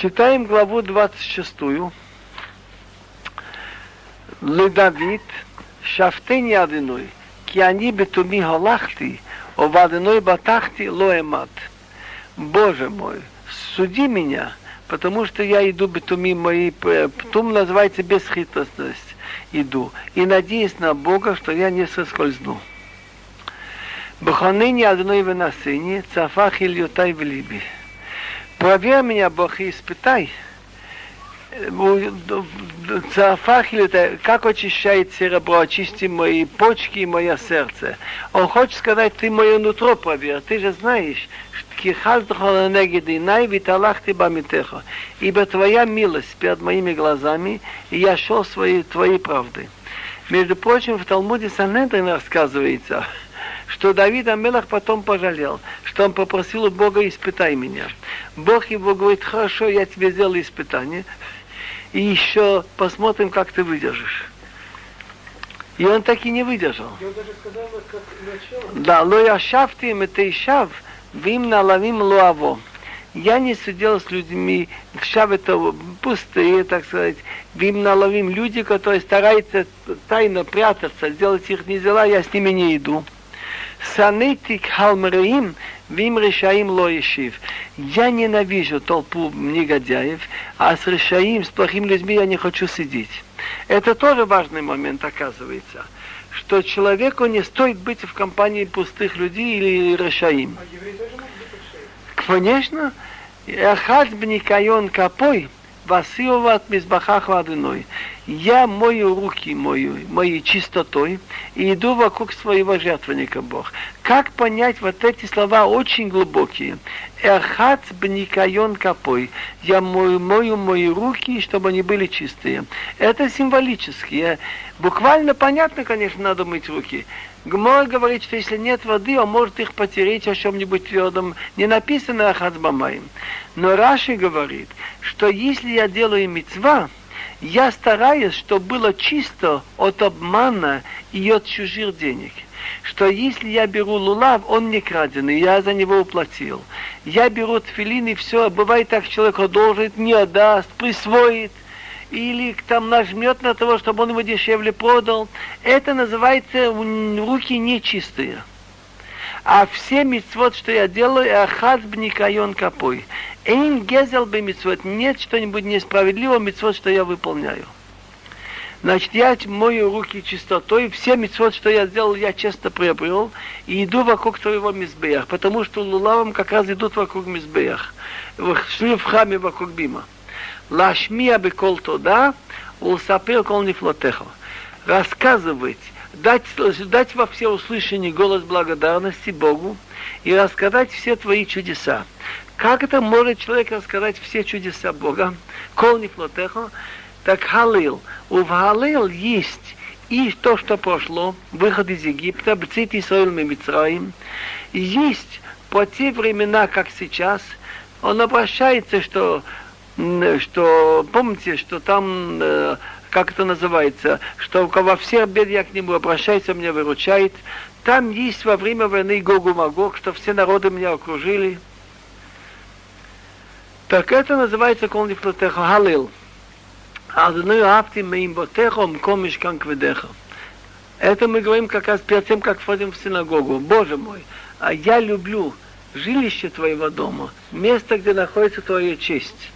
Читаем главу 26. Ледавид, шафтени адиной, ки они бетуми о овадиной батахти лоэмат. Боже мой, суди меня, потому что я иду бетуми мои, птум называется бесхитростность, иду, и надеюсь на Бога, что я не соскользну. Баханыни одной выносыни, цафах ильютай в либе. Проверь меня, Бог, и испытай, Цафахили, как очищает серебро, очисти мои почки и мое сердце. Он хочет сказать, ты мое нутро проверь, ты же знаешь, ибо твоя милость перед моими глазами, и я шел своей твоей правды. Между прочим, в Талмуде Санедрин рассказывается, что Давид Амелах потом пожалел, что он попросил у Бога испытай меня. Бог его говорит, хорошо, я тебе сделал испытание, и еще посмотрим, как ты выдержишь. И он так и не выдержал. И он даже сказал, как начало. Да, ло яшавти метейшав, вим налавим луаво. Я не сидел с людьми, шав это пустые, так сказать, вим наловим люди, которые стараются тайно прятаться, сделать их не дела, я с ними не иду. Санетик халмреим, Вим решаим ло ешив. Я ненавижу толпу негодяев, а с решаим, с плохими людьми я не хочу сидеть. Это тоже важный момент, оказывается, что человеку не стоит быть в компании пустых людей или решаим. А Конечно. Эхад бникайон капой, васиоват мизбахах ладыной. Я мою руки мою, моей чистотой и иду вокруг своего жертвенника Бог. Как понять вот эти слова очень глубокие? Эхат бникайон капой. Я мою, мою мои руки, чтобы они были чистые. Это символически. Буквально понятно, конечно, надо мыть руки. Гмор говорит, что если нет воды, он может их потереть о чем-нибудь твердом. Не написано Ахат Бамаем. Но Раши говорит, что если я делаю мецва, я стараюсь, чтобы было чисто от обмана и от чужих денег. Что если я беру лулав, он не краденый, я за него уплатил. Я беру тфилин и все, бывает так, человек одолжит, не отдаст, присвоит, или там нажмет на того, чтобы он его дешевле продал. Это называется руки нечистые. А все мецвод, что я делаю, ахаз бникайон капой. Эйн гезел бы митцвот. Нет что-нибудь несправедливого митцвот, что я выполняю. Значит, я мою руки чистотой, все митцвот, что я сделал, я честно приобрел, и иду вокруг твоего мизбеях, потому что лулавам как раз идут вокруг мизбеях, шли в храме вокруг бима. Лашмия бекол тода, улсапер кол нефлотеха. Рассказывать, дать, дать во все услышание голос благодарности Богу и рассказать все твои чудеса. Как это может человек рассказать все чудеса Бога? Кол не флотехо, так халил. У халил есть и то, что прошло, выход из Египта, бцит Исраил Мимицраим, есть по те времена, как сейчас, он обращается, что, что помните, что там, э, как это называется, что во всех бед я к нему обращаюсь, он меня выручает. Там есть во время войны Гогу Магог, что все народы меня окружили, так это называется кол нефлотеха халил. Адоной афти мком мешкан кведеха. Это мы говорим как раз перед тем, как входим в синагогу. Боже мой, а я люблю жилище твоего дома, место, где находится твоя честь.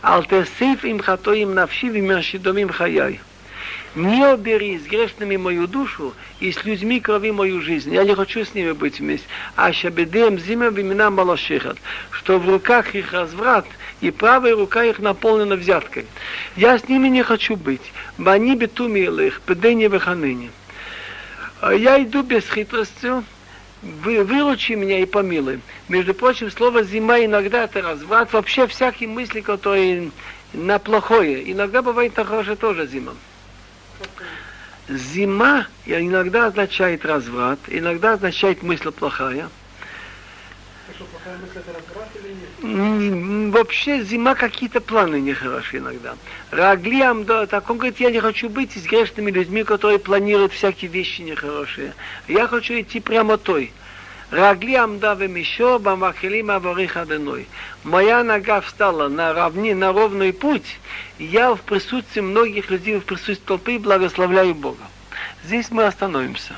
Алтесиф им хатоим навши вимершидомим хаяй не убери с грешными мою душу и с людьми крови мою жизнь. Я не хочу с ними быть вместе. А шабедем зима вимена малошихат, что в руках их разврат, и правая рука их наполнена взяткой. Я с ними не хочу быть. Бани бетуми их, бедене веханыне. Я иду без хитрости, вы, выручи меня и помилуй. Между прочим, слово «зима» иногда это разврат, вообще всякие мысли, которые на плохое. Иногда бывает на хорошее тоже зима. Зима иногда означает разврат, иногда означает мысль плохая. Вообще зима какие-то планы нехорошие иногда. Раглиам, да, так он говорит, я не хочу быть с грешными людьми, которые планируют всякие вещи нехорошие. Я хочу идти прямо той. Рагли амда вемишо бамахилим аварих аденой. Моя нога встала на, равни, на ровный путь, я в присутствии многих людей, в присутствии толпы благословляю Бога. Здесь мы остановимся.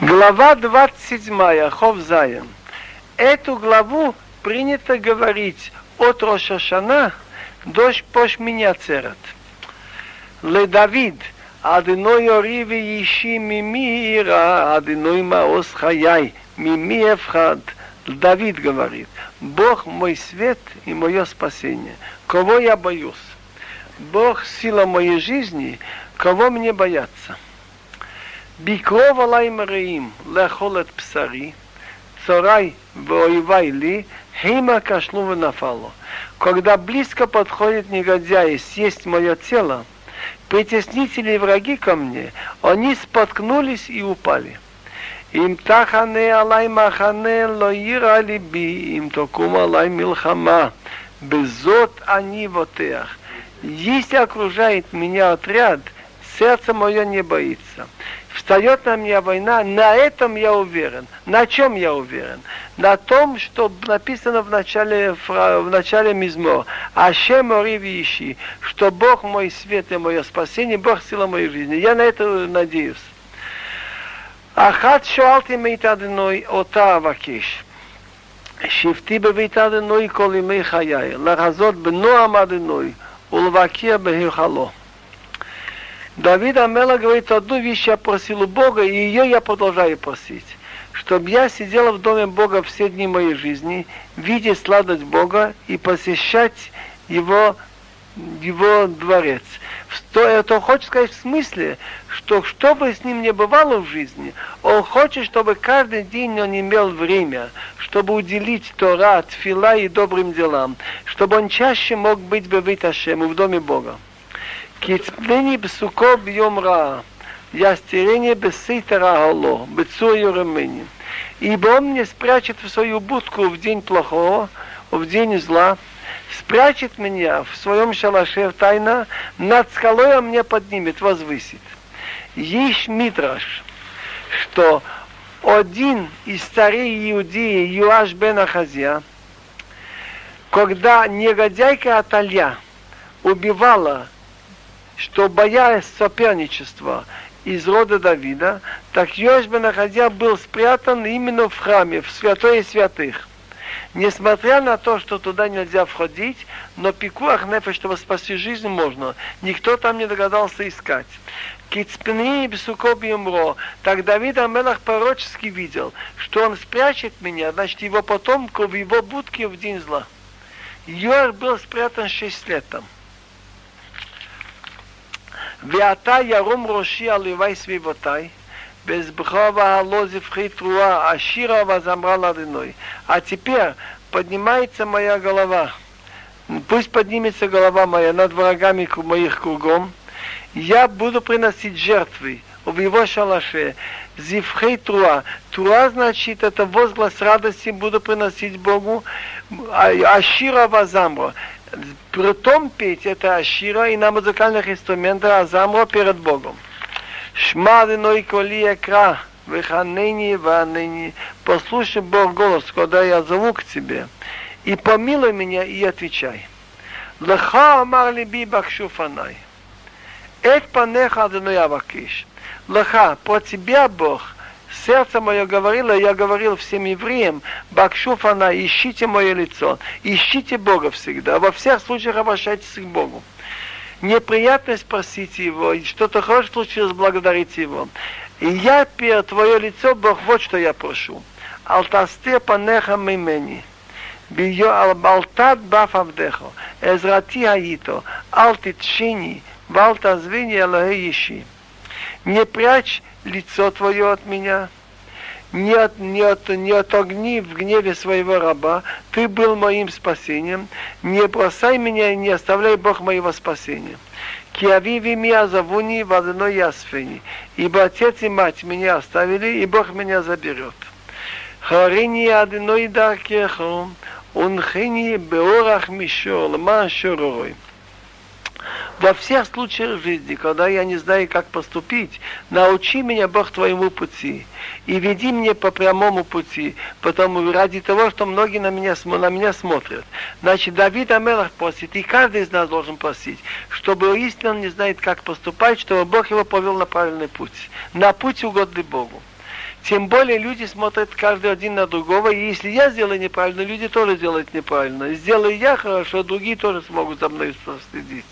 Глава 27, Хов Заян. Эту главу принято говорить от Рошашана до Пошминя Церат. Ле Давид, Адиной ори виши мими ира, Адиной маос хаяй, мими. Давид говорит, Бог мой свет и мое спасение. Кого я боюсь? Бог сила моей жизни, кого мне бояться? בקרוב עלי מרעים לאכול את בשרי, царай воевай ли, хейма кашлу ונפלו. Когда близко подходит негодяи съесть мое тело, притеснители и враги ко мне, они споткнулись и упали. אם תחנה עלי מחנה לא יירא ליבי, אם תקום עלי מלחמה, בזאת אני בוטח. Если окружает меня отряд, сердце мое не боится встает на меня война, на этом я уверен. На чем я уверен? На том, что написано в начале, в начале Мизмо. Ашем Ори что Бог мой свет и мое спасение, Бог сила моей жизни. Я на это надеюсь. אחת שאלתי מאת אדינוי אותה אבקש. שבתי בבית אדינוי כל ימי חיי, לחזות בנועם אדינוי ולבקר בהיכלו. Давид Амела говорит, одну вещь я просил у Бога, и ее я продолжаю просить. Чтобы я сидела в доме Бога все дни моей жизни, видеть сладость Бога и посещать его, его дворец. Это хочет сказать в смысле, что что бы с ним не бывало в жизни, он хочет, чтобы каждый день он имел время, чтобы уделить Тора, Тфила и добрым делам, чтобы он чаще мог быть бы в доме Бога. Кицпнени бсуко бьем ра. Я стерение бессейтера алло, бецую ремени. Ибо он мне спрячет в свою будку в день плохого, в день зла, спрячет меня в своем шалаше тайна, над скалой он мне поднимет, возвысит. Есть мидраш, что один из царей Иудеи, Юаш бен Ахазия, когда негодяйка Аталья убивала что боясь соперничества из рода Давида, так Йош бен Ахазия был спрятан именно в храме, в святое святых. Несмотря на то, что туда нельзя входить, но пикуах нефе, чтобы спасти жизнь, можно. Никто там не догадался искать. Кицпни и. Так Давид Амелах пророчески видел, что он спрячет меня, значит, его потомку в его будке в день зла. Йор был спрятан шесть лет там. ועתה ירום ראשי על לוואי סביבותיי, безбхава лозивхи труа, ашира возомра ладыной. А теперь поднимается моя голова. Пусть поднимется голова моя над врагами моих кругом. Я буду приносить жертвы в его шалаше. Зивхей труа. Труа значит, это возглас радости буду приносить Богу. Ашира вазамро притом петь это Ашира и на музыкальных инструментах Азамро перед Богом. Шма виной коли экра, выханени ванени. Послушай Бог голос, когда я зову к тебе, и помилуй меня и отвечай. Леха амар либи бакшу фанай. Эт панеха адыной авакиш. Леха, по тебя Бог, сердце мое говорило, я говорил всем евреям, Бакшуфана, ищите мое лицо, ищите Бога всегда, во всех случаях обращайтесь к Богу. Неприятность просите Его, и что-то хорошее случилось, благодарите Его. И я перед Твое лицо, Бог, вот что я прошу. Алтасте панеха мимени. ביו על בלתת בף עבדך, עזרתי הייתו, אל תתשיני ואל תעזביני אלוהי אישי. не прячь лицо твое от меня, не, от, не, от, не отогни в гневе своего раба, ты был моим спасением, не бросай меня и не оставляй Бог моего спасения. Киавиви меня завуни в одной ясфени, ибо отец и мать меня оставили, и Бог меня заберет. Харини одной даркехом, унхини беорах мишор, лма. Во всех случаях жизни, когда я не знаю, как поступить, научи меня, Бог, твоему пути. И веди мне по прямому пути, потому ради того, что многие на меня, на меня смотрят. Значит, Давид Амелах просит, и каждый из нас должен просить, чтобы истинно не знает, как поступать, чтобы Бог его повел на правильный путь, на путь угодный Богу. Тем более люди смотрят каждый один на другого, и если я сделаю неправильно, люди тоже делают неправильно. Сделаю я хорошо, другие тоже смогут за мной следить.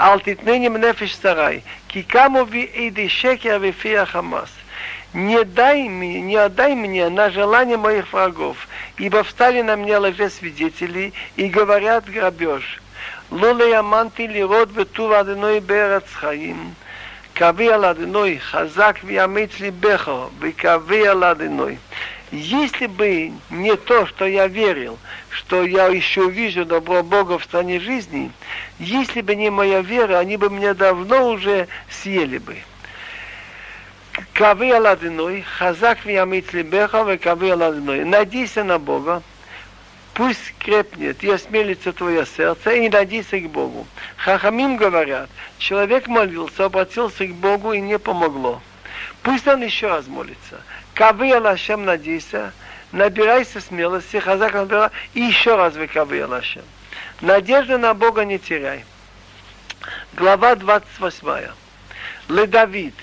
Алтитненим нефиш сарай, кикаму ви иди шекер вифия хамас. Не дай мне, не отдай мне на желание моих врагов, ибо встали на меня лжесвидетели и говорят грабеж. Луле яманти лирот ветув аденой берец хаим. קווי על אדינוי, חזק ויאמץ ליבך, וקווי על אדינוי. Если бы не то, что я верил, что я еще вижу добро Бога в стране жизни, если бы не моя вера, они бы меня давно уже съели бы. Кави Аладиной, Хазак Виамит Либеха, Кави Аладиной. Надейся на Бога, пусть крепнет и осмелится твое сердце, и надейся к Богу. Хахамим говорят, человек молился, обратился к Богу и не помогло. Пусть он еще раз молится. Кавы Алашем надейся, набирайся смелости, хазак набирай, и еще раз вы кавы Алашем. Надежды на Бога не теряй. Глава 28. Ле Давид,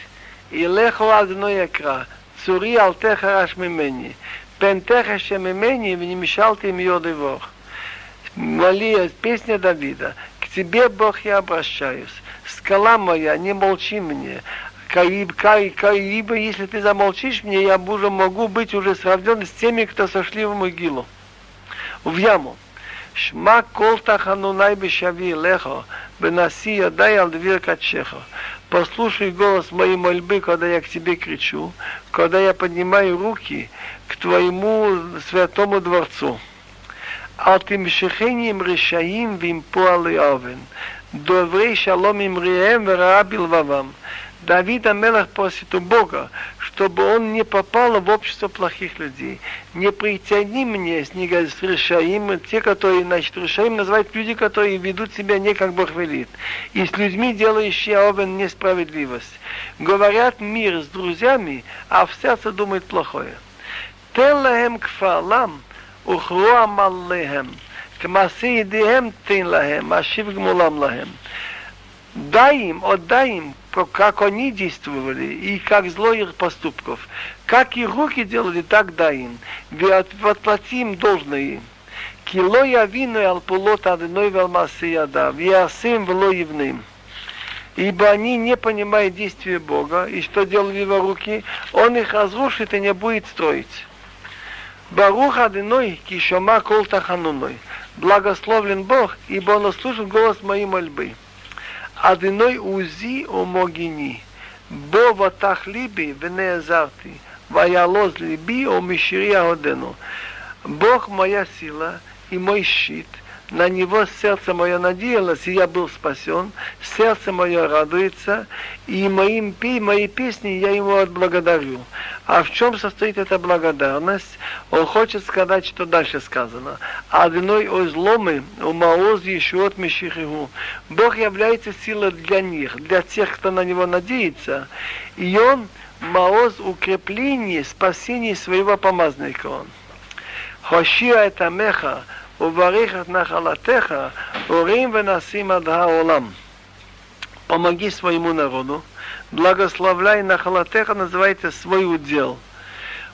и лехо одно экра, цури алтеха раш мимени. Пентеха Шемемени в Немешалте им Йодывох. Молия, песня Давида. К тебе, Бог, я обращаюсь. Скала моя, не молчи мне ибо если ты замолчишь мне, я уже могу быть уже сравнен с теми, кто сошли в могилу, в яму. Шма кол таханунай бешави лехо, бенаси дай ал дверь. Послушай голос моей мольбы, когда я к тебе кричу, когда я поднимаю руки к твоему святому дворцу. Алтимшехением решаим вим пуалы овен. Доврей шалом им рием раабил вавам. Давид Мелах просит у Бога, чтобы он не попал в общество плохих людей. Не притяни мне с Решаим, те, которые, значит, Решаим называют люди, которые ведут себя не как Бог велит. И с людьми, делающие овен несправедливость. Говорят мир с друзьями, а в сердце думает плохое. Теллахем кфалам, ухруам аллехем, кмаси идием тин лахем, ашив гмулам лахем дай им, отдай им как они действовали и как зло их поступков. Как их руки делали, так дай им. Отплати им должное. Кило явину алпулот адной велмасияда, виасим вло евным. Ибо они не понимают действия Бога, и что делал в его руки, он их разрушит и не будет строить. Барух Адиной, кишома кол тахануной. Благословлен Бог, ибо он услышит голос моей мольбы. Адиной узи омогини. Бо ватах либи венеазарти. Ваялоз либи омишири аодену. Бог моя сила и мой щит – на него сердце мое надеялось, и я был спасен, сердце мое радуется, и моим, мои песни я ему отблагодарю. А в чем состоит эта благодарность? Он хочет сказать, что дальше сказано. Одной озломы, умаоз ешуот мешихиху. Бог является силой для них, для тех, кто на него надеется. И он маоз укрепление, спасение своего помазника он. Хошия это меха, ובריך את נחלתך, הורים ונשים עד העולם. Помоги своему народу, благословляй нахалатеха, называется свой удел.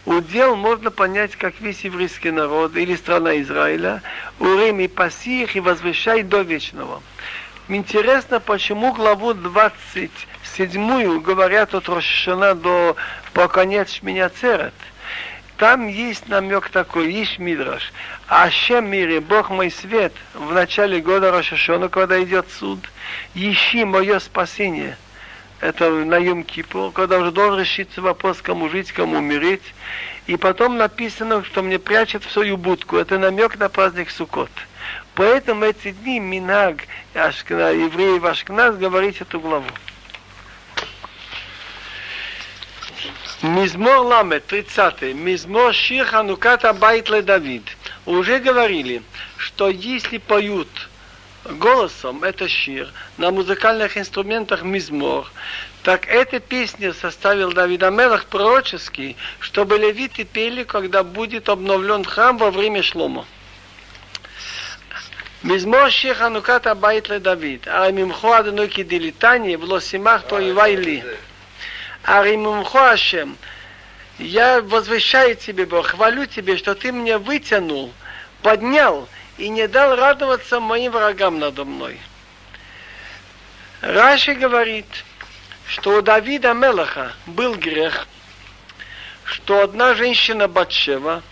Удел можно понять, как весь еврейский народ или страна Израиля, урим и паси их и возвышай до вечного. Интересно, почему главу 27 говорят от Рошана до по конец Шминяцерет. Там есть намек такой, есть мидраш. Ашем мире, Бог мой свет, в начале года Рошашона, когда идет суд, ищи мое спасение. Это на Юм Кипур, когда уже должен решиться вопрос, кому жить, кому умереть. И потом написано, что мне прячет в свою будку. Это намек на праздник Суккот. Поэтому эти дни Минаг, евреев Ашкназ, говорить эту главу. Мизмор Ламет, 30. Мизмор Шир Хануката Байт Давид. Уже говорили, что если поют голосом, это шир, на музыкальных инструментах мизмор, так эта песня составил Давид Амелах пророческий, чтобы левиты пели, когда будет обновлен храм во время шлома. מזמור שיר חנוכת הבית לדוד, הרי ממחו אדוני כדליתני ולא שימח תועיבי לי. Аримумхо Ашем, я возвещаю тебе, Бог, хвалю тебе, что ты меня вытянул, поднял и не дал радоваться моим врагам надо мной. Раши говорит, что у Давида Мелаха был грех, что одна женщина Батшева,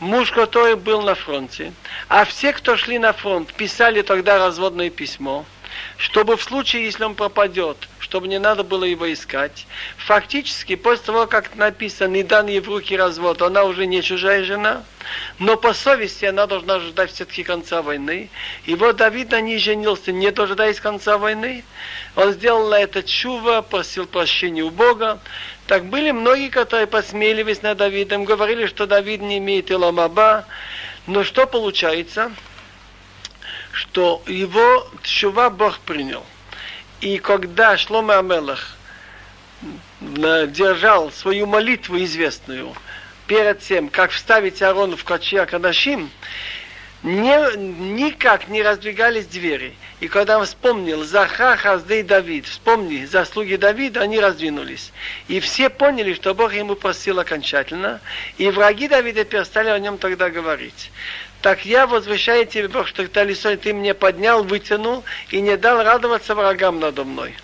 муж который был на фронте, а все, кто шли на фронт, писали тогда разводное письмо, чтобы в случае, если он пропадет, чтобы не надо было его искать. Фактически, после того, как написано, не дан ей в руки развод, она уже не чужая жена, но по совести она должна ждать все-таки конца войны. И вот Давид на ней женился, не дожидаясь конца войны. Он сделал это чува, просил прощения у Бога. Так были многие, которые посмеливались над Давидом, говорили, что Давид не имеет иламаба. Но что получается? Что его чува Бог принял. И когда Шлома Амелах держал свою молитву известную перед тем, как вставить Аарон в Качия Кадашим, не, никак не раздвигались двери. И когда он вспомнил Заха, Хаздей, Давид, вспомни заслуги Давида, они раздвинулись. И все поняли, что Бог ему просил окончательно, и враги Давида перестали о нем тогда говорить. Так я возвращаю тебе, Бог, что ты лицо ты мне поднял, вытянул и не дал радоваться врагам надо мной.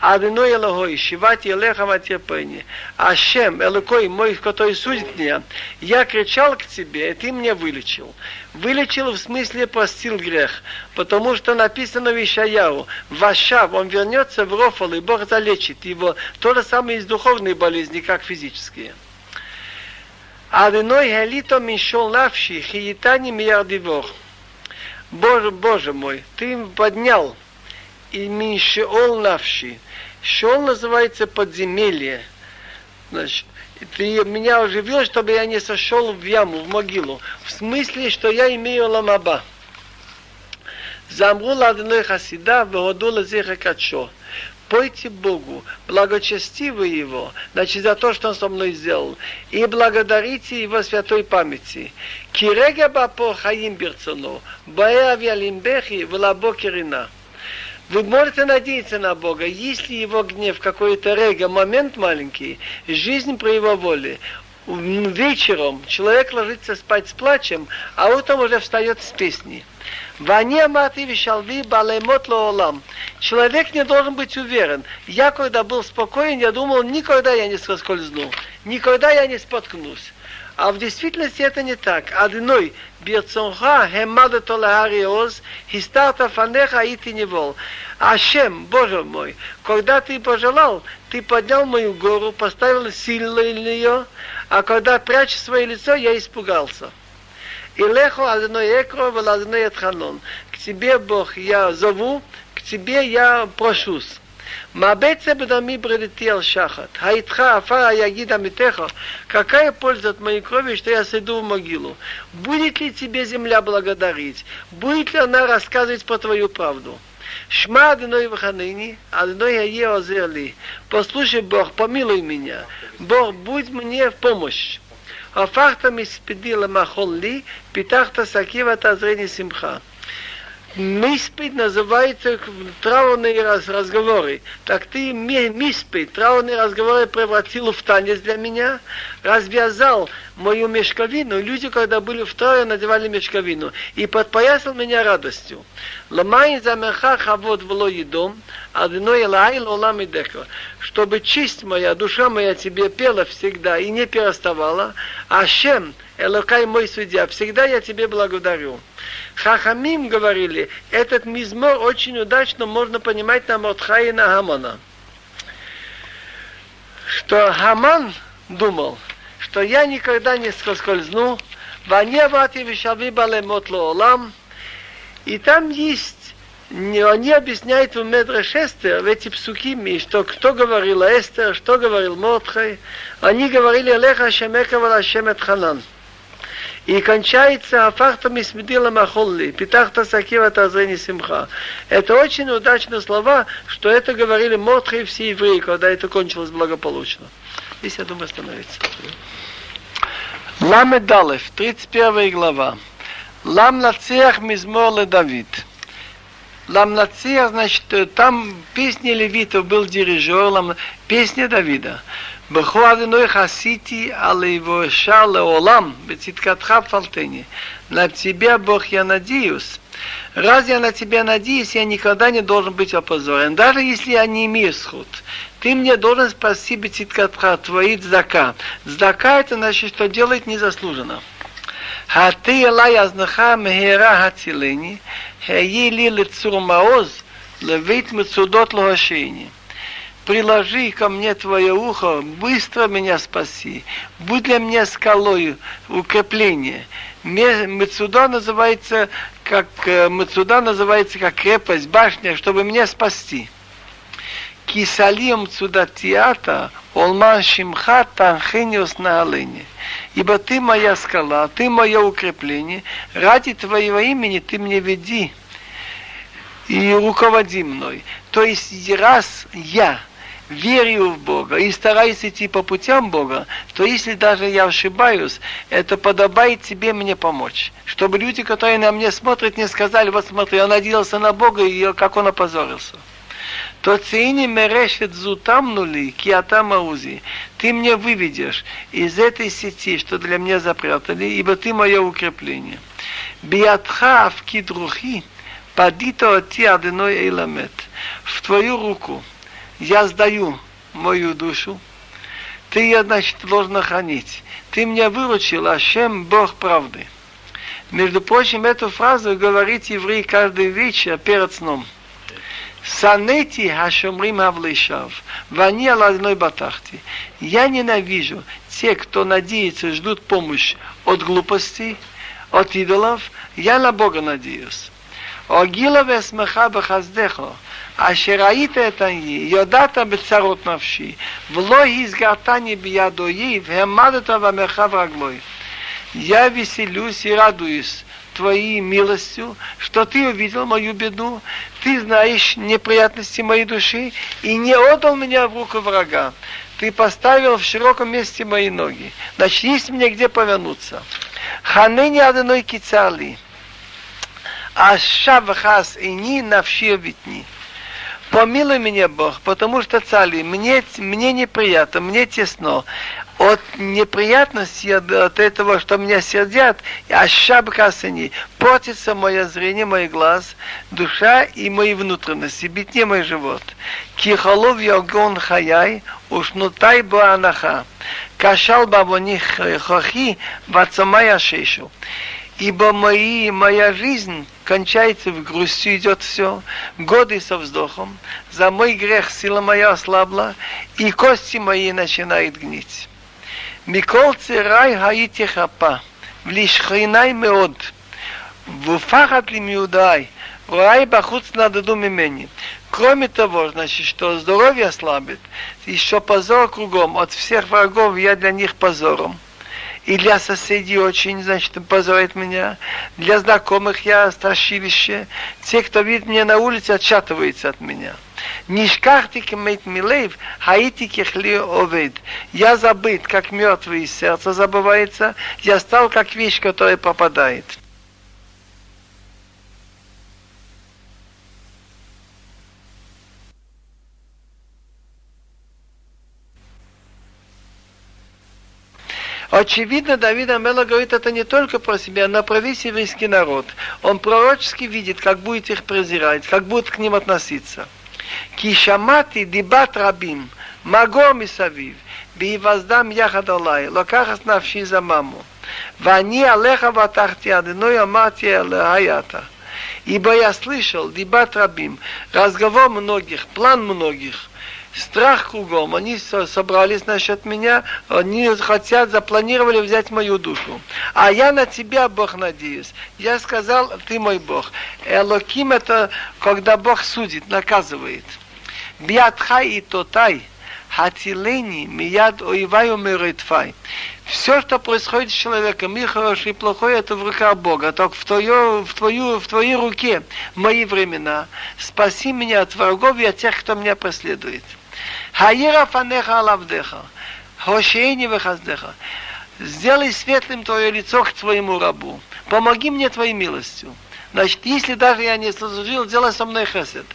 Адыной Элогой, Шивати Элеха Матерпени, Ашем, Элокой мой, который судит меня, я кричал к тебе, и ты меня вылечил. Вылечил в смысле простил грех, потому что написано в Ишаяу, Вашав, он вернется в Рофал, и Бог залечит его, то же самое из духовной болезни, как физические. Адыной Хелито Мишол Лавши, Хиитани Миярдивор. Боже, Боже мой, ты поднял и Мишеол Навши, Шел называется подземелье. Значит, ты меня оживил, чтобы я не сошел в яму, в могилу. В смысле, что я имею ламаба. Замру ладной хасида, вогоду лазеха качо. Пойте Богу, благочестивы Его, значит, за то, что Он со мной сделал, и благодарите Его святой памяти. Кирега бапо хаим берцоно, баэ авиалимбехи, влабо кирина. Вы можете надеяться на Бога, если его гнев какой-то рега, момент маленький, жизнь при его воле, вечером человек ложится спать с плачем, а утром уже встает с песней. Человек не должен быть уверен. Я когда был спокоен, я думал, никогда я не соскользну, никогда я не споткнусь. А в действительности это не так. Одной Бирцонха Хемада Толариоз Хистарта Фанеха и ты невол. Ашем, Боже мой, когда ты пожелал, ты поднял мою гору, поставил сильно ее, а когда прячь свое лицо, я испугался. И лехо одной экро, одной ханон. К тебе, Бог, я зову, к тебе я прошусь. Мабеце бедами бредетел шахат. Хаитха афара ягида митеха. Какая польза от моей крови, что я сойду в могилу? Будет ли тебе земля благодарить? Будет ли она рассказывать по твою правду? Шма Адыной Ваханыни, Адыной Ае Озерли. Послушай, Бог, помилуй меня. Бог, будь мне в помощь. הפכת מספידי למחול לי, פיתחת סקיב את עזרני שמחה. Миспит называется траурные раз, разговоры. Так ты миспит, траурные разговоры превратил в танец для меня, развязал мою мешковину. Люди, когда были в трое, надевали мешковину. И подпоясал меня радостью. Ламай замеха хавод вло едом, одной лайл олам и деко. Чтобы честь моя, душа моя тебе пела всегда и не переставала. А чем, Элокай мой судья, всегда я тебе благодарю. Хахамим говорили, этот мизмор очень удачно можно понимать на Мордхая и на Хамана. Что Хаман думал, что я никогда не соскользну, олам, и там есть они объясняют в Медреш Эстер, в эти псукими, что кто говорил Эстер, что говорил Мордхай, они говорили Алеха Шемека Валашемет Ханан. И кончается афахтами смедила махолли, питахта сакива тазрени симха. Это очень удачные слова, что это говорили Мотхи и все евреи, когда это кончилось благополучно. Здесь, я думаю, остановиться. Ламед Далев, 31 глава. Лам нацех мизмор Давид. Лам нацех, значит, там песни левитов был дирижер, лам, песня Давида. בכו אדינוי חסיתי על יבושה לעולם, בצדקתך פלטני. На тебя, Бог, я надеюсь. Раз я на тебя надеюсь, я никогда не должен быть опозорен. Даже если я не имею сход. Ты мне должен спасти бециткатха, твои дзака. Дзака это значит, что делать незаслуженно. Хаты элай азнаха мехера хацилени, хеи ли лицур маоз, левит мецудот лохашени приложи ко мне твое ухо, быстро меня спаси. Будь для меня скалой укрепление. Мецуда называется как э, Мецуда называется как крепость, башня, чтобы меня спасти. Кисалием цудатиата, олман шимха танхиниус на олене. Ибо ты моя скала, ты мое укрепление, ради твоего имени ты мне веди и руководи мной. То есть раз я верю в Бога и стараюсь идти по путям Бога, то если даже я ошибаюсь, это подобает тебе мне помочь. Чтобы люди, которые на мне смотрят, не сказали, вот смотри, он надеялся на Бога, и как он опозорился. То цени мерешет зутамнули, киатама узи. Ты мне выведешь из этой сети, что для меня запрятали, ибо ты мое укрепление. Биатха в кидрухи, падито оти аденой эйламет. В твою руку я сдаю мою душу, ты ее, значит, должен хранить. Ты меня выручил, Ашем, Бог правды. Между прочим, эту фразу говорит еврей каждый вечер перед сном. Санети хашомрим хавлишав, вани аладной батахти. Я ненавижу те, кто надеется, ждут помощь от глупости, от идолов. Я на Бога надеюсь. Огила весмеха бахаздехо. Ашераита это Йодата бецарот навши. Вло изгатани биядои, вемадата вамехав раглой. Я веселюсь и радуюсь Твоей милостью, что Ты увидел мою беду, Ты знаешь неприятности моей души и не отдал меня в руку врага. Ты поставил в широком месте мои ноги. Значит, есть мне где повернуться. Ханыни адыной кицали. Ашавхас и ни навши обитни. Помилуй меня, Бог, потому что цали, мне, мне неприятно, мне тесно. От неприятности, от, этого, что меня сердят, а шабкасани, портится мое зрение, мой глаз, душа и мои внутренности, битне мой живот. Кихолов йогон хаяй, ушнутай анаха. Кашал бабони хохи, вацамай ашешу ибо мои, моя жизнь кончается в грусти, идет все, годы со вздохом, за мой грех сила моя ослабла, и кости мои начинают гнить. Микол цирай хаити хапа, влишхринай меод, вуфахат ли миудай, рай бахуц надоду мимени. Кроме того, значит, что здоровье ослабит, еще позор кругом, от всех врагов я для них позором и для соседей очень, значит, позорит меня. Для знакомых я страшилище. Те, кто видит меня на улице, отшатываются от меня. Нишкахти кемейт милейв, хаити кехли овед. Я забыт, как мертвый из сердца забывается. Я стал как вещь, которая попадает. Очевидно, Давид Амела говорит это не только про себя, но про весь еврейский народ. Он пророчески видит, как будет их презирать, как будет к ним относиться. Кишамати дибат рабим, маго мисавив, בהיווסדם יחד עליי, לקחת נפשי זממו. ואני עליך בטחתי אדוני אמרתי אלוהי אתה. Ибо я слышал, дебат рабим, разговор многих, план многих, страх кругом. Они собрались насчет меня, они хотят, запланировали взять мою душу. А я на тебя, Бог, надеюсь. Я сказал, ты мой Бог. Элоким это, когда Бог судит, наказывает. Биатхай и тотай. Хатилени мияд оивай умеретфай. Все, что происходит с человеком, и хорошее, и плохое, это в руках Бога. Только в, твою, в, твою, в твоей руке мои времена. Спаси меня от врагов и от тех, кто меня преследует. Хаира фанеха алавдеха. Хошейни вехаздеха. Сделай светлым твое лицо к твоему рабу. Помоги мне твоей милостью. Значит, если даже я не служил, делай со мной хесед.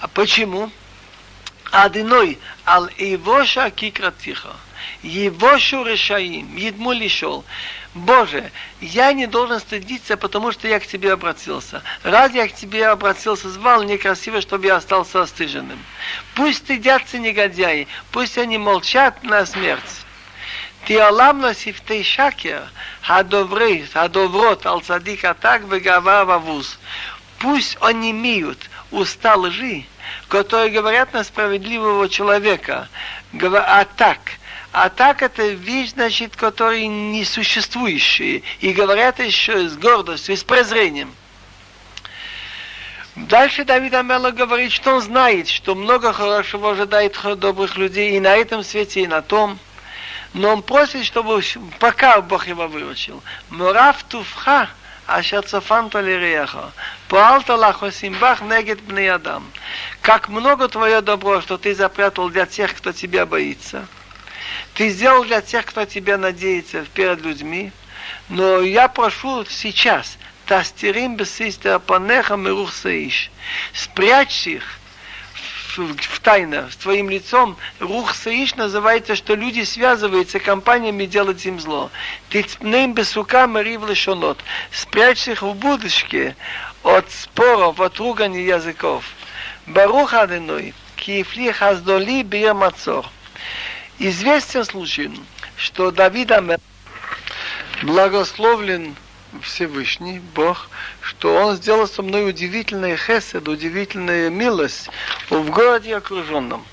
А почему? Адиной ал ивоша кикратиха. Егошу решаим, едму лишел. Боже, я не должен стыдиться, потому что я к тебе обратился. Раз я к тебе обратился, звал некрасиво, чтобы я остался остыженным. Пусть стыдятся негодяи, пусть они молчат на смерть. Ты алам носив ты шакер, хадовры, хадоврот, алцадик, а так выгава вуз. Пусть они меют уста лжи, которые говорят на справедливого человека, а так, а так это вещь, значит, которой не существующие И говорят еще с гордостью, с презрением. Дальше Давид Амела говорит, что он знает, что много хорошего ожидает добрых людей и на этом свете, и на том. Но он просит, чтобы пока Бог его выучил. Мурав туфха, ашер цафан талиреха. Пуалта лахосимбах негет бнеядам. Как много твое добро, что ты запрятал для тех, кто тебя боится. Ты сделал для тех, кто тебя надеется перед людьми. Но я прошу сейчас, тастерим бесистер панеха мирух саиш. Спрячь их в тайна, с твоим лицом, рух саиш называется, что люди связываются компаниями делать им зло. Ты цпнем бесука марив лешонот. Спрячь их в будочке от споров, от ругани языков. Барух Аденой, киефли хаздоли бия мацор. Известен случай, что Давид благословлен Всевышний, Бог, что Он сделал со мной удивительный хесед, удивительную милость в городе окруженном.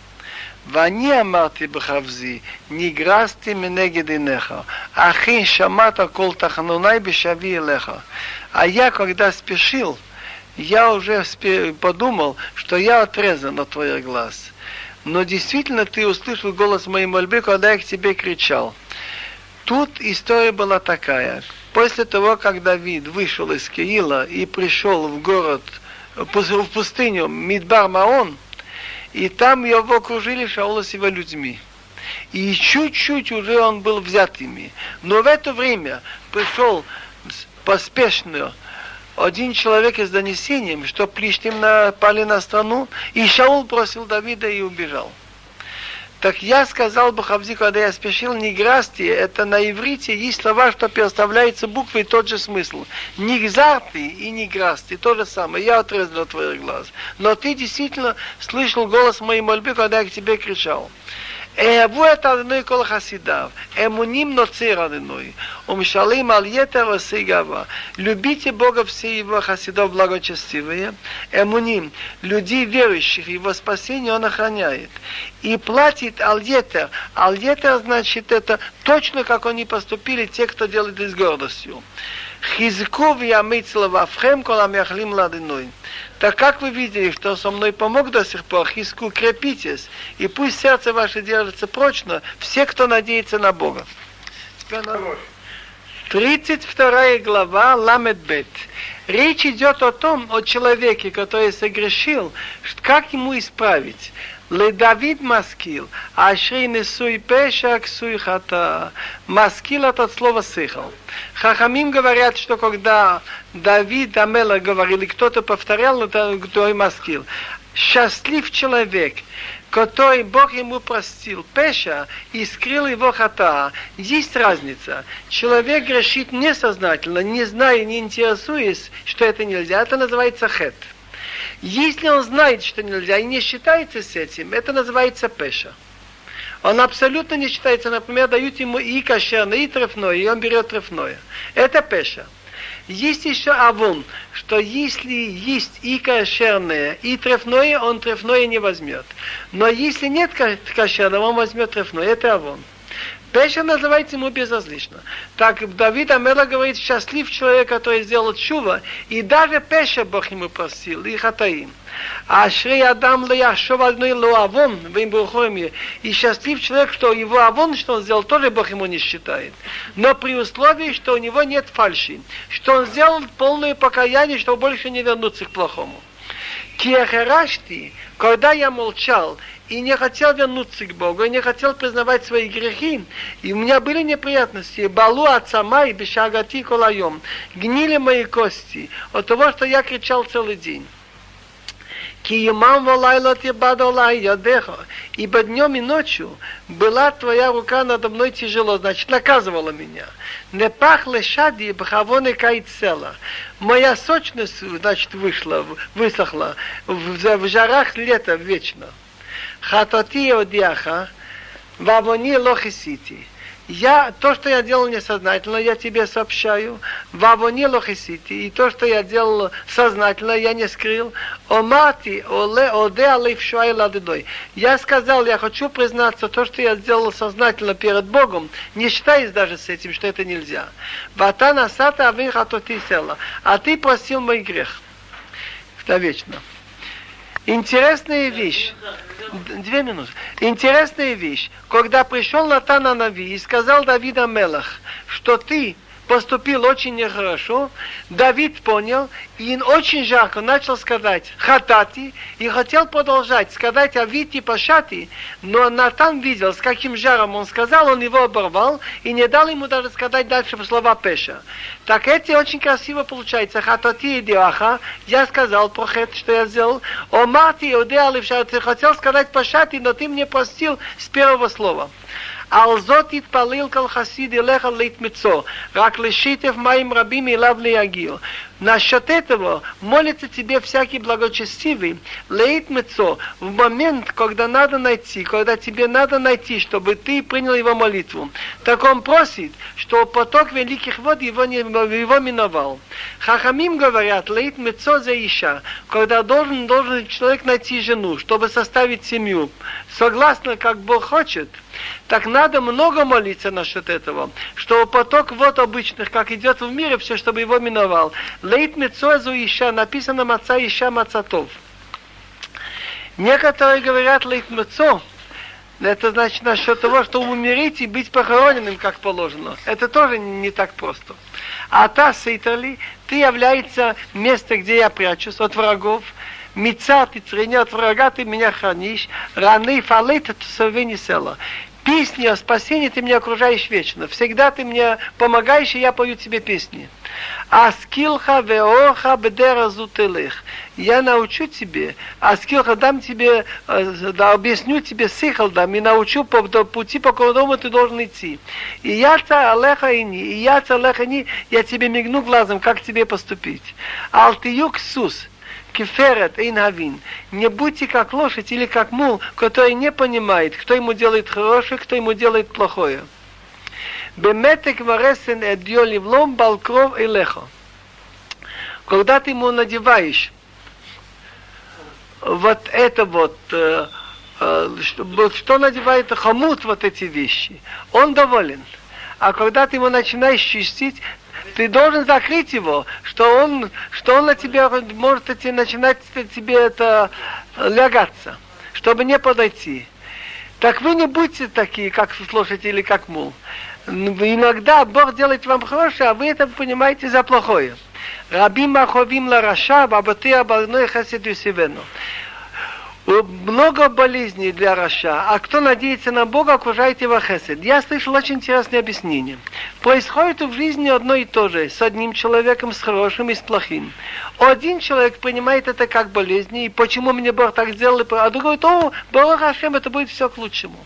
ואני אמרתי בחפזי, נגרסתי מנגד עיניך, אחי שמעת כל תחנוני בשבי אליך. А я, когда спешил, я уже подумал, что я отрезан от твоих глаз. Но действительно ты услышал голос моей мольбы, когда я к тебе кричал. Тут история была такая. После того, как Давид вышел из Киила и пришел в город, в пустыню Мидбар Маон, и там его окружили Шаула с его людьми. И чуть-чуть уже он был взят ими. Но в это время пришел поспешно один человек с донесением, что Плиштим напали на страну, и Шаул бросил Давида и убежал. Так я сказал бы Хавзи, когда я спешил, не грасти, это на иврите есть слова, что переставляется буквой тот же смысл. Не гзарты и не грасти, то же самое. Я отрезал от твоих глаз. Но ты действительно слышал голос моей мольбы, когда я к тебе кричал. אהבו את אדוני כל חסידיו, אמונים נוצר אדוני, ומשלים על יתר עושי גאווה. Любите Бога все его хасидов благочестивые, эмуним, людей верующих, его спасение он охраняет. И платит аль-етер. Аль-етер значит это точно как они поступили, те, кто делает с гордостью. Хизку вьямицла вафхем колам яхлим ладыной. Так как вы видели, что со мной помог до сих пор, хиску крепитесь, и пусть сердце ваше держится прочно, все, кто надеется на Бога. 32 глава Ламед Бет. Речь идет о том, о человеке, который согрешил, как ему исправить. לדוד משכיל, אשרי נשוי פשע ксуй хата. Маскил это слово сыхал. Хахамим говорят, что когда Давид Амела говорил, и кто-то повторял, это кто и маскил. Счастлив человек, который Бог ему простил пеша и скрыл его хата. Есть разница. Человек грешит несознательно, не зная, не интересуясь, что это нельзя. Это называется хет. Если он знает, что нельзя, и не считается с этим, это называется пеша. Он абсолютно не считается, например, дают ему и кошерное, и трефное, и он берет трефное. Это пеша. Есть еще авон, что если есть и кошерное, и трефное, он трефное не возьмет. Но если нет кошерного, он возьмет трефное. Это авон. Пеша называется ему безразлично. Так Давид Амела говорит, счастлив человек, который сделал чува, и даже Пеша Бог ему простил, и хатаим. А Шрей Адам Леяшов одной Луавон, в им и счастлив человек, что его авон, что он сделал, тоже Бог ему не считает. Но при условии, что у него нет фальши, что он сделал полное покаяние, что больше не вернуться к плохому. Киахарашти, когда я молчал и не хотел вернуться к Богу, и не хотел признавать свои грехи, и у меня были неприятности, балу от сама и бешагати колаем, гнили мои кости от того, что я кричал целый день. Киемам валайла тибадолай ядеха. Ибо днем и ночью была твоя рука надо мной тяжело, значит, наказывала меня. Не пахло шади бхавоны кайцела. Моя сочность, значит, вышла, высохла в, в жарах лета вечно. Хатати одяха, вавони лохисити. Я, то, что я делал несознательно, я тебе сообщаю. Вавони лохисити. И то, что я делал сознательно, я не скрыл. Омати, оле, оде алейф ладыдой. Я сказал, я хочу признаться, то, что я сделал сознательно перед Богом, не считаясь даже с этим, что это нельзя. Вата насата авин хатоти села. А ты просил мой грех. Навечно. Интересная вещь. Две минуты. Интересная вещь. Когда пришел Натан Нави и сказал Давида Мелах, что ты поступил очень нехорошо, Давид понял, и очень жарко начал сказать «хатати», и хотел продолжать сказать «авити пашати», но Натан видел, с каким жаром он сказал, он его оборвал, и не дал ему даже сказать дальше слова Пеша. Так это очень красиво получается. Хатати и диаха, я сказал про это, что я сделал. О мати, о ты хотел сказать пашати, но ты мне простил с первого слова. על זאת התפלל כל חסיד ילך להתמצוא, רק לשיתף מים רבים אליו להגיע. Насчет этого молится тебе всякий благочестивый, леит мецо, в момент, когда надо найти, когда тебе надо найти, чтобы ты принял его молитву. Так он просит, что поток великих вод его, не, его миновал. Хахамим говорят, леит мецо за иша, когда должен, должен человек найти жену, чтобы составить семью, согласно, как Бог хочет – так надо много молиться насчет этого, что поток вот обычных, как идет в мире, все, чтобы его миновал. Лейт мецозу иша, написано маца иша мацатов. Некоторые говорят лейт мецо, это значит насчет того, что умереть и быть похороненным, как положено. Это тоже не так просто. А та сейтерли, ты является место, где я прячусь от врагов, Мица, ты от врага, ты меня хранишь, раны фалит, ты не села песни о спасении ты меня окружаешь вечно. Всегда ты мне помогаешь, и я пою тебе песни. Аскилха веоха бедера зутелых. Я научу тебе, аскилха дам тебе, э, да, объясню тебе сихал дам, и научу по, по пути, по которому ты должен идти. И я ца алеха ини, и я ца алеха ини, я тебе мигну глазом, как тебе поступить. Алтиюк сус, кеферет и навин. Не будьте как лошадь или как мул, который не понимает, кто ему делает хорошее, кто ему делает плохое. Беметек варесен эдьо ливлом балкров и лехо. Когда ты ему надеваешь вот это вот, э, э, что, что надевает хомут вот эти вещи, он доволен. А когда ты ему начинаешь чистить, ты должен закрыть его, что он, что он на тебя может идти, начинать тебе это лягаться, чтобы не подойти. Так вы не будьте такие, как слушайте или как мул. Иногда Бог делает вам хорошее, а вы это понимаете за плохое. Рабим маховим лараша, бабаты абарной хасиду сивену много болезней для רשע, а кто надеется на Бога, окружает его חסד. Я слышал очень интересное объяснение. Происходит в жизни одно и то же, с одним человеком, с хорошим и с плохим. Один человек понимает это как болезнь, и почему мне Бог так сделал, а другой, то, ברוך השם, это будет все к лучшему.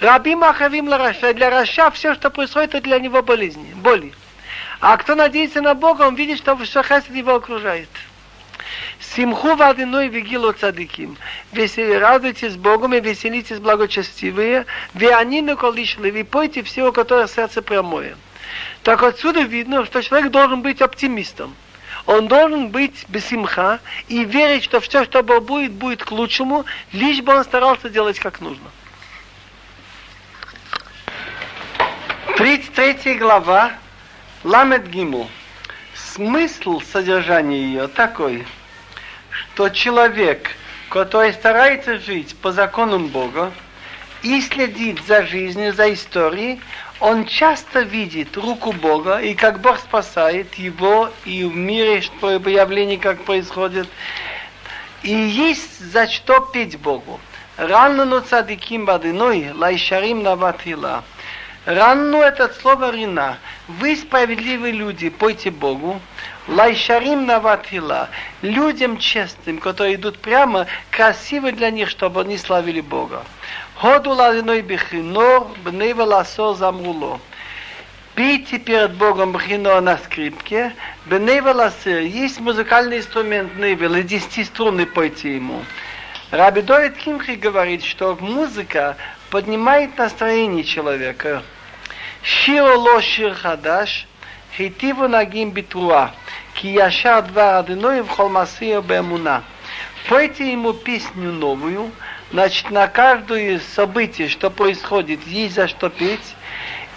רבים מכאובים לרשע, для רשע все, что происходит, это для него болезни, боли. А кто надеется на Бога, он видит, что все חסד его окружает. Симху вадиной вигило цадиким. Радуйтесь Богом и веселитесь благочестивые. Вы они наколишли, вы пойте все, у которых сердце прямое. Так отсюда видно, что человек должен быть оптимистом. Он должен быть бесимха и верить, что все, что будет, будет к лучшему, лишь бы он старался делать как нужно. 33 глава Ламет Гиму. Смысл содержания ее такой, что человек, который старается жить по законам Бога и следит за жизнью, за историей, он часто видит руку Бога, и как Бог спасает его, и в мире что явление как происходит. И есть за что петь Богу. Рано но цадиким бадыной, лайшарим наватила. Ранну это слово рина. Вы справедливые люди, пойте Богу. Лайшарим наватила. Людям честным, которые идут прямо, красиво для них, чтобы они славили Бога. Ходу ладиной бихинор, бнева ласо замруло. Пейте перед Богом бхино на скрипке, бнева ласыр. Есть музыкальный инструмент невел, и десятиструнный пойте ему. Раби Довид Кимхи говорит, что музыка поднимает настроение человека. Широ ло шир хадаш, хитиву нагим битруа, ки яшар два адыной в холмасия бемуна. Пойте ему песню новую, Значит, на каждое событие, что происходит, есть за что петь.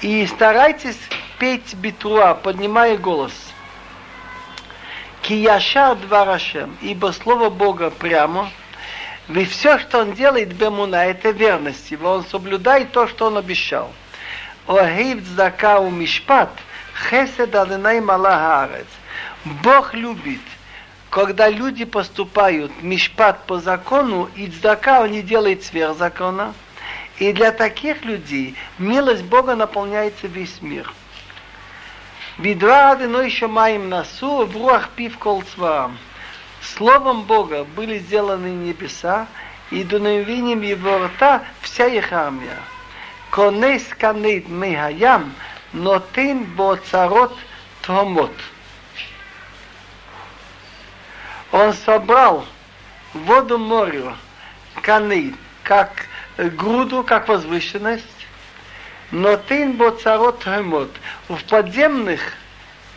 И старайтесь петь битуа, поднимая голос. Кияшар дварашем, ибо слово Бога прямо, и все, что он делает, бемуна, это верность его, он соблюдает то, что он обещал. Охейв цдака у мишпат, хесед алинай малахарец. Бог любит – когда люди поступают мишпат по закону, и цдака он не делает сверх закона, и для таких людей милость Бога наполняется весь мир. Видра одиной еще маем насу, в руах пив колцваам. Словом Бога были сделаны небеса, и дуновением его рта вся их армия. Канит мегаям, но тин бо царот томот он собрал воду моря, каны, как груду, как возвышенность, но тин боцарот хемот. В подземных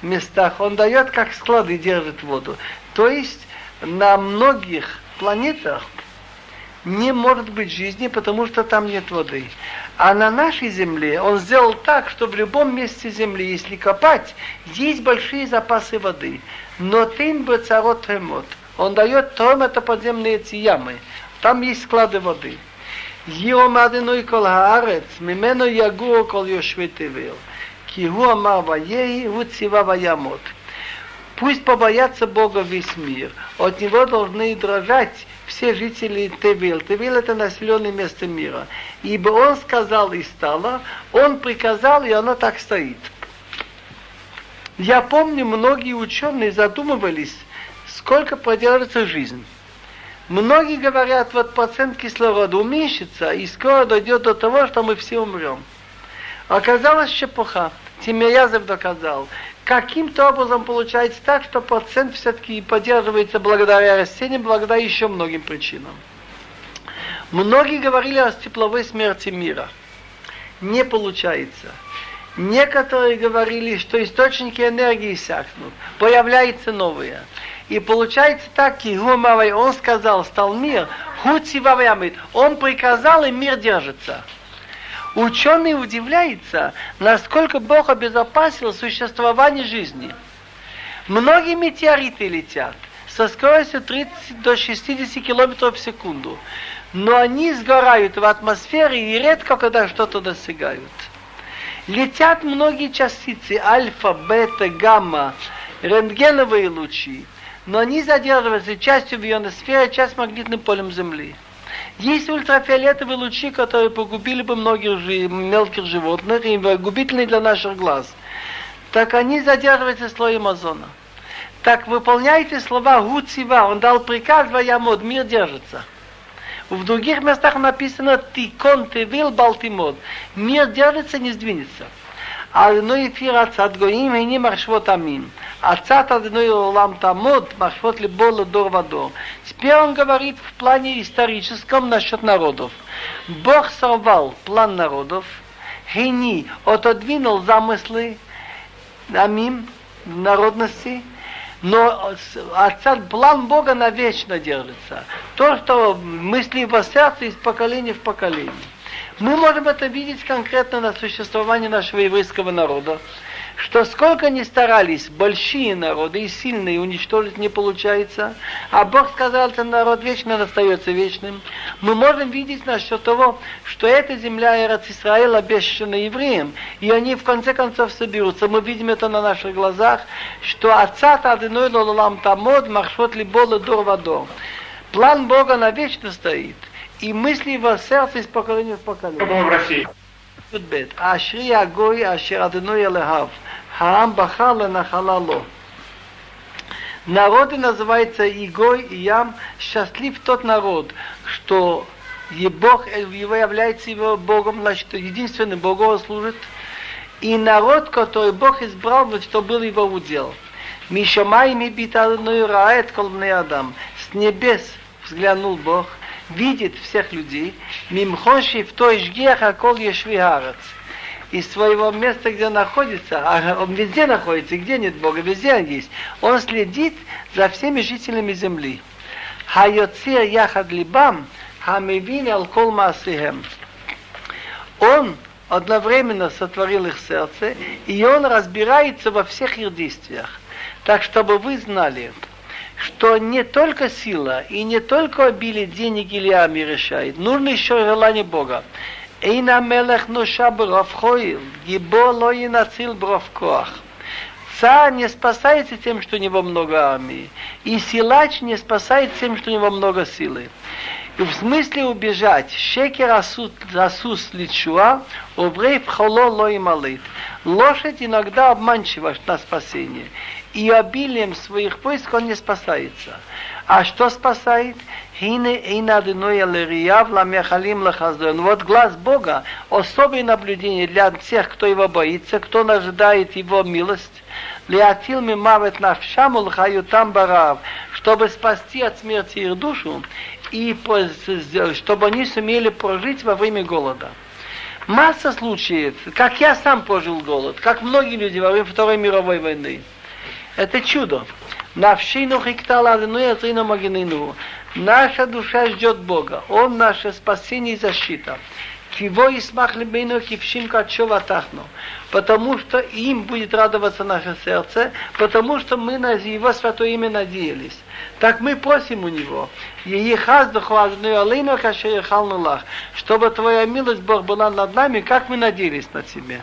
местах он дает, как склады держит воду. То есть на многих планетах не может быть жизни, потому что там нет воды. А на нашей земле он сделал так, что в любом месте земли, если копать, есть большие запасы воды. Но тин бацарот ремот. Он дает том это подземные эти ямы. Там есть склады воды. Мимену ягуо кол йошве тевил. Ки гу амар ваеи, гу цива ваямот. Пусть побоятся Бога весь мир. От него должны дрожать все жители Тевил. Тевил это населенное место мира. Ибо он сказал и стало, он приказал, и оно так стоит. Я помню, многие ученые задумывались, сколько продержится жизнь. Многие говорят, вот процент кислорода уменьшится, и скоро дойдет до того, что мы все умрем. Оказалось чепуха. Тимирязев доказал. Каким-то образом получается так, что процент все-таки поддерживается благодаря растениям, благодаря еще многим причинам. Многие говорили о тепловой смерти мира. Не получается. Некоторые говорили, что источники энергии иссякнут, появляются новые. И получается так, Кигумавай, он сказал, стал мир, Хуцивавямит, он приказал, и мир держится. Ученый удивляется, насколько Бог обезопасил существование жизни. Многие метеориты летят со скоростью 30 до 60 километров в секунду, но они сгорают в атмосфере и редко когда что-то достигают. Летят многие частицы, альфа, бета, гамма, рентгеновые лучи, но они задерживаются частью в ионосфере, часть магнитным полем Земли. Есть ультрафиолетовые лучи, которые погубили бы многих жи- мелких животных и губительны для наших глаз. Так они задерживаются в слое озона. Так выполняйте слова Гуцива, он дал приказ Ваямод, мир держится. В других местах написано Тикон Тевил Балтимод. Мир держится, не сдвинется. Адной эфир отцат гоим, и не маршвот амин. от адной лам тамод, маршвот либо дор вадор. Теперь он говорит в плане историческом насчет народов. Бог сорвал план народов, Хейни отодвинул замыслы амим, народности, но отцат, план Бога навечно держится. То, что мысли его сердце из поколения в поколение. Мы можем это видеть конкретно на существовании нашего еврейского народа что сколько ни старались большие народы и сильные уничтожить не получается, а Бог сказал, что народ вечно остается вечным, мы можем видеть насчет того, что эта земля Эрец Исраил обещана евреям, и они в конце концов соберутся. Мы видим это на наших глазах, что отца Адыной Лолам Тамод Махшот Либола Дор Вадор. План Бога навечно стоит, и мысли его сердца из поколения в поколение. אשרי הגוי אשר אדוני אלוהיו Хаам Бахала Нахалало. Народы называется Игой и Ям. Счастлив тот народ, что и Бог его является его Богом, значит, единственным Богом служит. И народ, который Бог избрал, что был его удел. Мишамай ми биталную рает колбный Адам. С небес взглянул Бог, видит всех людей. Мимхоши в той жгеха кол ешвигарец из своего места, где находится, а он везде находится, где нет Бога, везде он есть. Он следит за всеми жителями земли. Хайоцир яхад либам, хамивин алкол масихем. Он одновременно сотворил их сердце, и он разбирается во всех их действиях. Так, чтобы вы знали, что не только сила и не только обилие денег или ами решает, нужно еще желание Бога. Эйна мелех нуша бровхой, гибо лои нацил бровкоах. Царь не спасается тем, что у него много армии, и силач не спасает тем, что у него много силы. И в смысле убежать, шекер асус, асус личуа, обрей холо лои малит. Лошадь иногда обманчива на спасение и обилием своих войск он не спасается. А что спасает? Вот глаз Бога, особое наблюдение для тех, кто его боится, кто ожидает его милость. Леатил мимавет навшаму лхаютам барав, чтобы спасти от смерти их душу, и чтобы они сумели прожить во время голода. Масса случаев, как я сам прожил голод, как многие люди во время Второй мировой войны. Это чудо. Навшину хиктала адыну яцину магинину. Наша душа ждет Бога. Он наше спасение и защита. Киво и смах лебейну кившим качова тахну. Потому что им будет радоваться наше сердце, потому что мы на его святое имя надеялись. Так мы просим у него, чтобы твоя милость, Бог, была над нами, как мы надеялись на тебя.